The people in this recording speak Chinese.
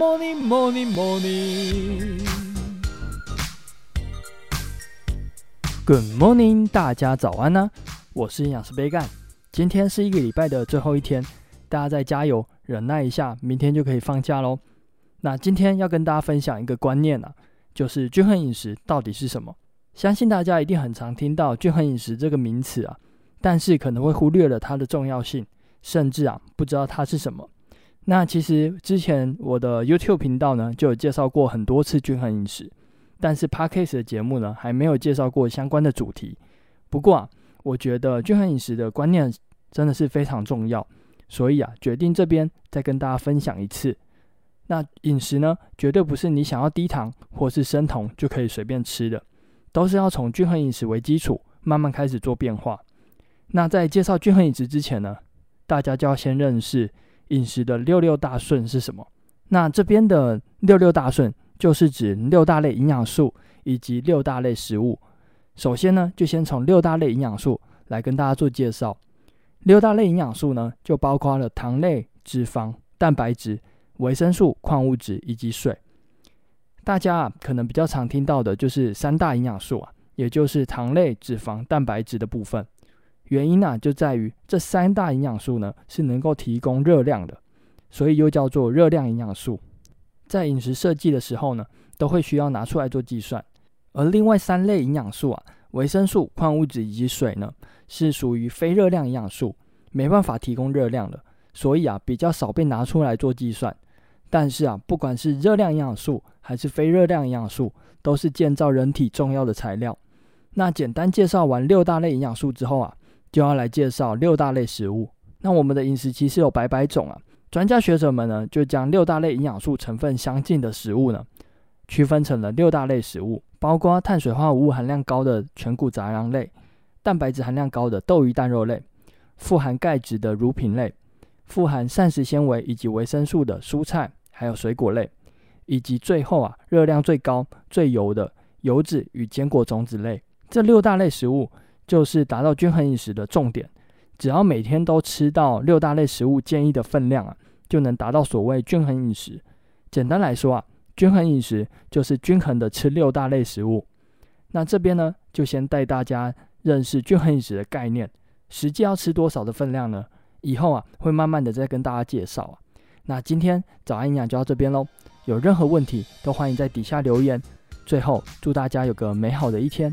morning, morning, morning. Good morning，大家早安呢、我是营养师杯干。今天是一个礼拜的最后一天，大家再加油，忍耐一下，明天就可以放假喽。那今天要跟大家分享一个观念啊，就是均衡饮食到底是什么？相信大家一定很常听到均衡饮食这个名词啊，但是可能会忽略了它的重要性，甚至啊不知道它是什么。那其实之前我的 YouTube 频道呢就有介绍过很多次均衡饮食，但是 Podcast 的节目呢还没有介绍过相关的主题。不过啊，我觉得均衡饮食的观念真的是非常重要，所以啊决定这边再跟大家分享一次。那饮食呢绝对不是你想要低糖或是生酮就可以随便吃的，都是要从均衡饮食为基础，慢慢开始做变化。那在介绍均衡饮食之前呢，大家就要先认识。饮食的六六大顺是什么？那这边的六六大顺就是指六大类营养素以及六大类食物。首先呢，就先从六大类营养素来跟大家做介绍。六大类营养素呢，就包括了糖类、脂肪、蛋白质、维生素、矿物质以及水。大家啊，可能比较常听到的就是三大营养素啊，也就是糖类、脂肪、蛋白质的部分。原因呢、就在于这三大营养素呢是能够提供热量的，所以又叫做热量营养素。在饮食设计的时候呢，都会需要拿出来做计算。而另外三类营养素啊，维生素、矿物质以及水呢，是属于非热量营养素，没办法提供热量的，所以啊比较少被拿出来做计算。但是啊，不管是热量营养素还是非热量营养素，都是建造人体重要的材料。那简单介绍完六大类营养素之后啊。就要来介绍六大类食物。那我们的饮食其实有百百种啊，专家学者们呢就将六大类营养素成分相近的食物呢，区分成了六大类食物，包括碳水化合物含量高的全谷杂粮类，蛋白质含量高的豆鱼蛋肉类，富含钙质的乳品类，富含膳食纤维以及维生素的蔬菜还有水果类，以及最后啊热量最高最油的油脂与坚果种子类。这六大类食物。就是达到均衡饮食的重点，只要每天都吃到六大类食物建议的分量啊，就能达到所谓均衡饮食。简单来说啊，均衡饮食就是均衡的吃六大类食物。那这边呢，就先带大家认识均衡饮食的概念，实际要吃多少的分量呢？以后啊，会慢慢的再跟大家介绍啊。那今天早安营养就到这边喽，有任何问题都欢迎在底下留言。最后，祝大家有个美好的一天。